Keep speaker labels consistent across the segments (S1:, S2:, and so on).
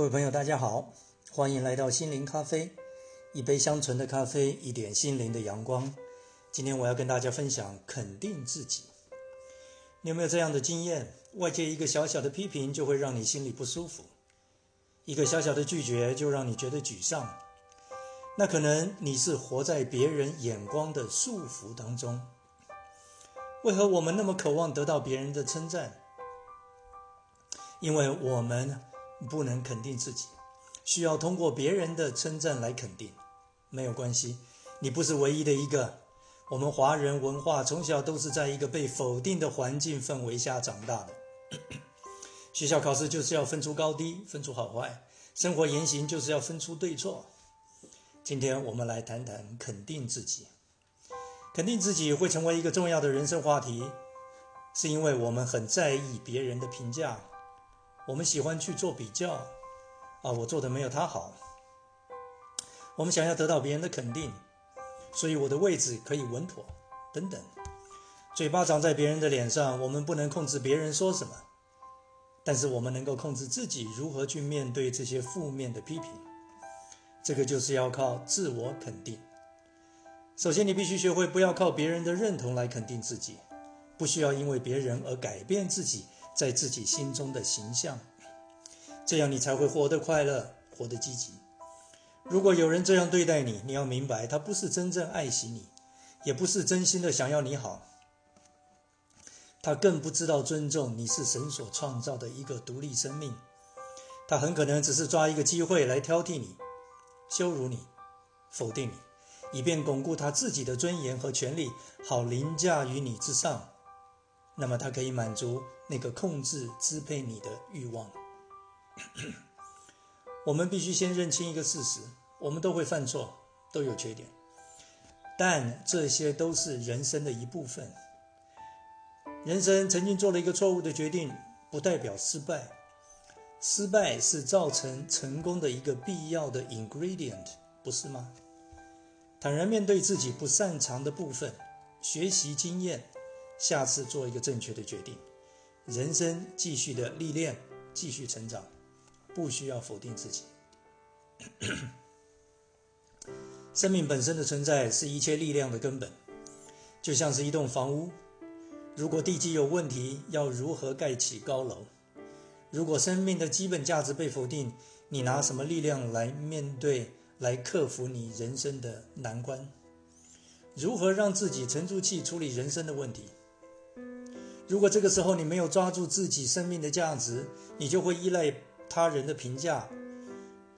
S1: 各位朋友，大家好，欢迎来到心灵咖啡，一杯香醇的咖啡，一点心灵的阳光。今天我要跟大家分享肯定自己。你有没有这样的经验？外界一个小小的批评就会让你心里不舒服，一个小小的拒绝就让你觉得沮丧。那可能你是活在别人眼光的束缚当中。为何我们那么渴望得到别人的称赞？因为我们。不能肯定自己，需要通过别人的称赞来肯定。没有关系，你不是唯一的一个。我们华人文化从小都是在一个被否定的环境氛围下长大的。学校考试就是要分出高低，分出好坏；生活言行就是要分出对错。今天我们来谈谈肯定自己。肯定自己会成为一个重要的人生话题，是因为我们很在意别人的评价。我们喜欢去做比较，啊，我做的没有他好。我们想要得到别人的肯定，所以我的位置可以稳妥，等等。嘴巴长在别人的脸上，我们不能控制别人说什么，但是我们能够控制自己如何去面对这些负面的批评。这个就是要靠自我肯定。首先，你必须学会不要靠别人的认同来肯定自己，不需要因为别人而改变自己。在自己心中的形象，这样你才会活得快乐，活得积极。如果有人这样对待你，你要明白，他不是真正爱惜你，也不是真心的想要你好。他更不知道尊重你是神所创造的一个独立生命。他很可能只是抓一个机会来挑剔你、羞辱你、否定你，以便巩固他自己的尊严和权利，好凌驾于你之上。那么，他可以满足那个控制、支配你的欲望。我们必须先认清一个事实：我们都会犯错，都有缺点，但这些都是人生的一部分。人生曾经做了一个错误的决定，不代表失败。失败是造成成功的一个必要的 ingredient，不是吗？坦然面对自己不擅长的部分，学习经验。下次做一个正确的决定，人生继续的历练，继续成长，不需要否定自己。生命本身的存在是一切力量的根本，就像是一栋房屋，如果地基有问题，要如何盖起高楼？如果生命的基本价值被否定，你拿什么力量来面对、来克服你人生的难关？如何让自己沉住气处理人生的问题？如果这个时候你没有抓住自己生命的价值，你就会依赖他人的评价，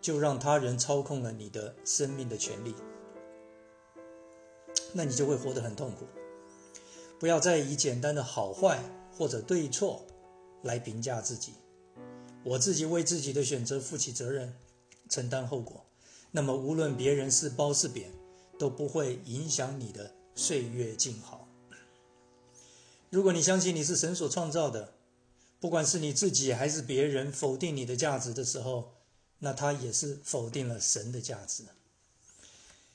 S1: 就让他人操控了你的生命的权利，那你就会活得很痛苦。不要再以简单的好坏或者对错来评价自己。我自己为自己的选择负起责任，承担后果。那么无论别人是褒是贬，都不会影响你的岁月静好。如果你相信你是神所创造的，不管是你自己还是别人否定你的价值的时候，那他也是否定了神的价值。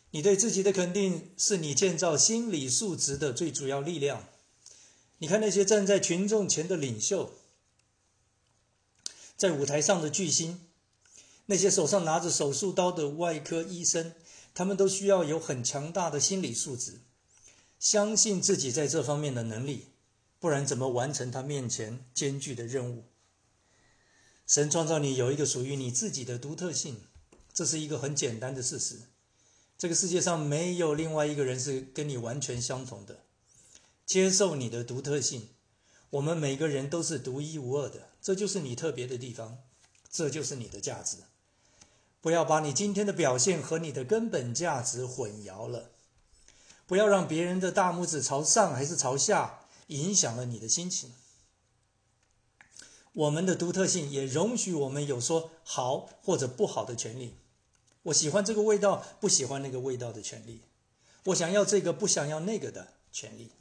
S1: 你对自己的肯定是你建造心理素质的最主要力量。你看那些站在群众前的领袖，在舞台上的巨星，那些手上拿着手术刀的外科医生，他们都需要有很强大的心理素质，相信自己在这方面的能力。不然怎么完成他面前艰巨的任务？神创造你有一个属于你自己的独特性，这是一个很简单的事实。这个世界上没有另外一个人是跟你完全相同的。接受你的独特性，我们每个人都是独一无二的，这就是你特别的地方，这就是你的价值。不要把你今天的表现和你的根本价值混淆了。不要让别人的大拇指朝上还是朝下。影响了你的心情。我们的独特性也容许我们有说好或者不好的权利。我喜欢这个味道，不喜欢那个味道的权利。我想要这个，不想要那个的权利。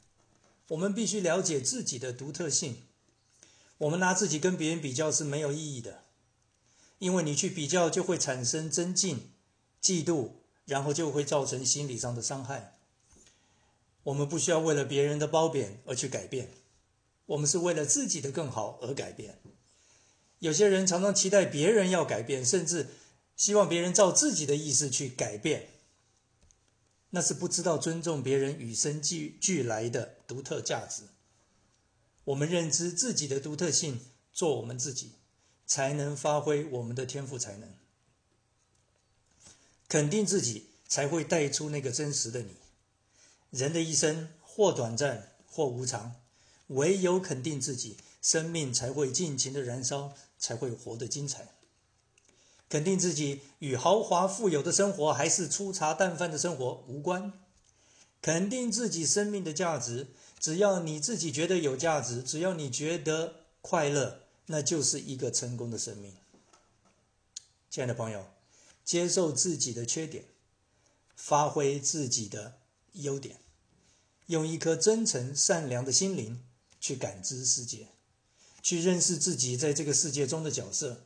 S1: 我们必须了解自己的独特性。我们拿自己跟别人比较是没有意义的，因为你去比较就会产生增进、嫉妒，然后就会造成心理上的伤害。我们不需要为了别人的褒贬而去改变，我们是为了自己的更好而改变。有些人常常期待别人要改变，甚至希望别人照自己的意思去改变，那是不知道尊重别人与生俱俱来的独特价值。我们认知自己的独特性，做我们自己，才能发挥我们的天赋才能。肯定自己，才会带出那个真实的你。人的一生或短暂，或无常，唯有肯定自己，生命才会尽情的燃烧，才会活得精彩。肯定自己与豪华富有的生活，还是粗茶淡饭的生活无关。肯定自己生命的价值，只要你自己觉得有价值，只要你觉得快乐，那就是一个成功的生命。亲爱的朋友，接受自己的缺点，发挥自己的优点，用一颗真诚善良的心灵去感知世界，去认识自己在这个世界中的角色。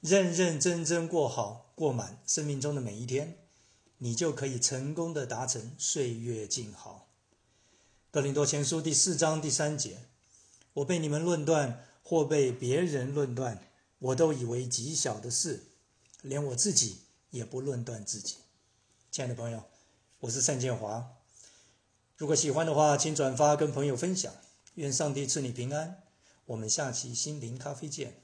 S1: 认认真真过好过满生命中的每一天，你就可以成功的达成岁月静好。格林多前书第四章第三节：我被你们论断或被别人论断，我都以为极小的事，连我自己也不论断自己。亲爱的朋友，我是单建华。如果喜欢的话，请转发跟朋友分享。愿上帝赐你平安。我们下期心灵咖啡见。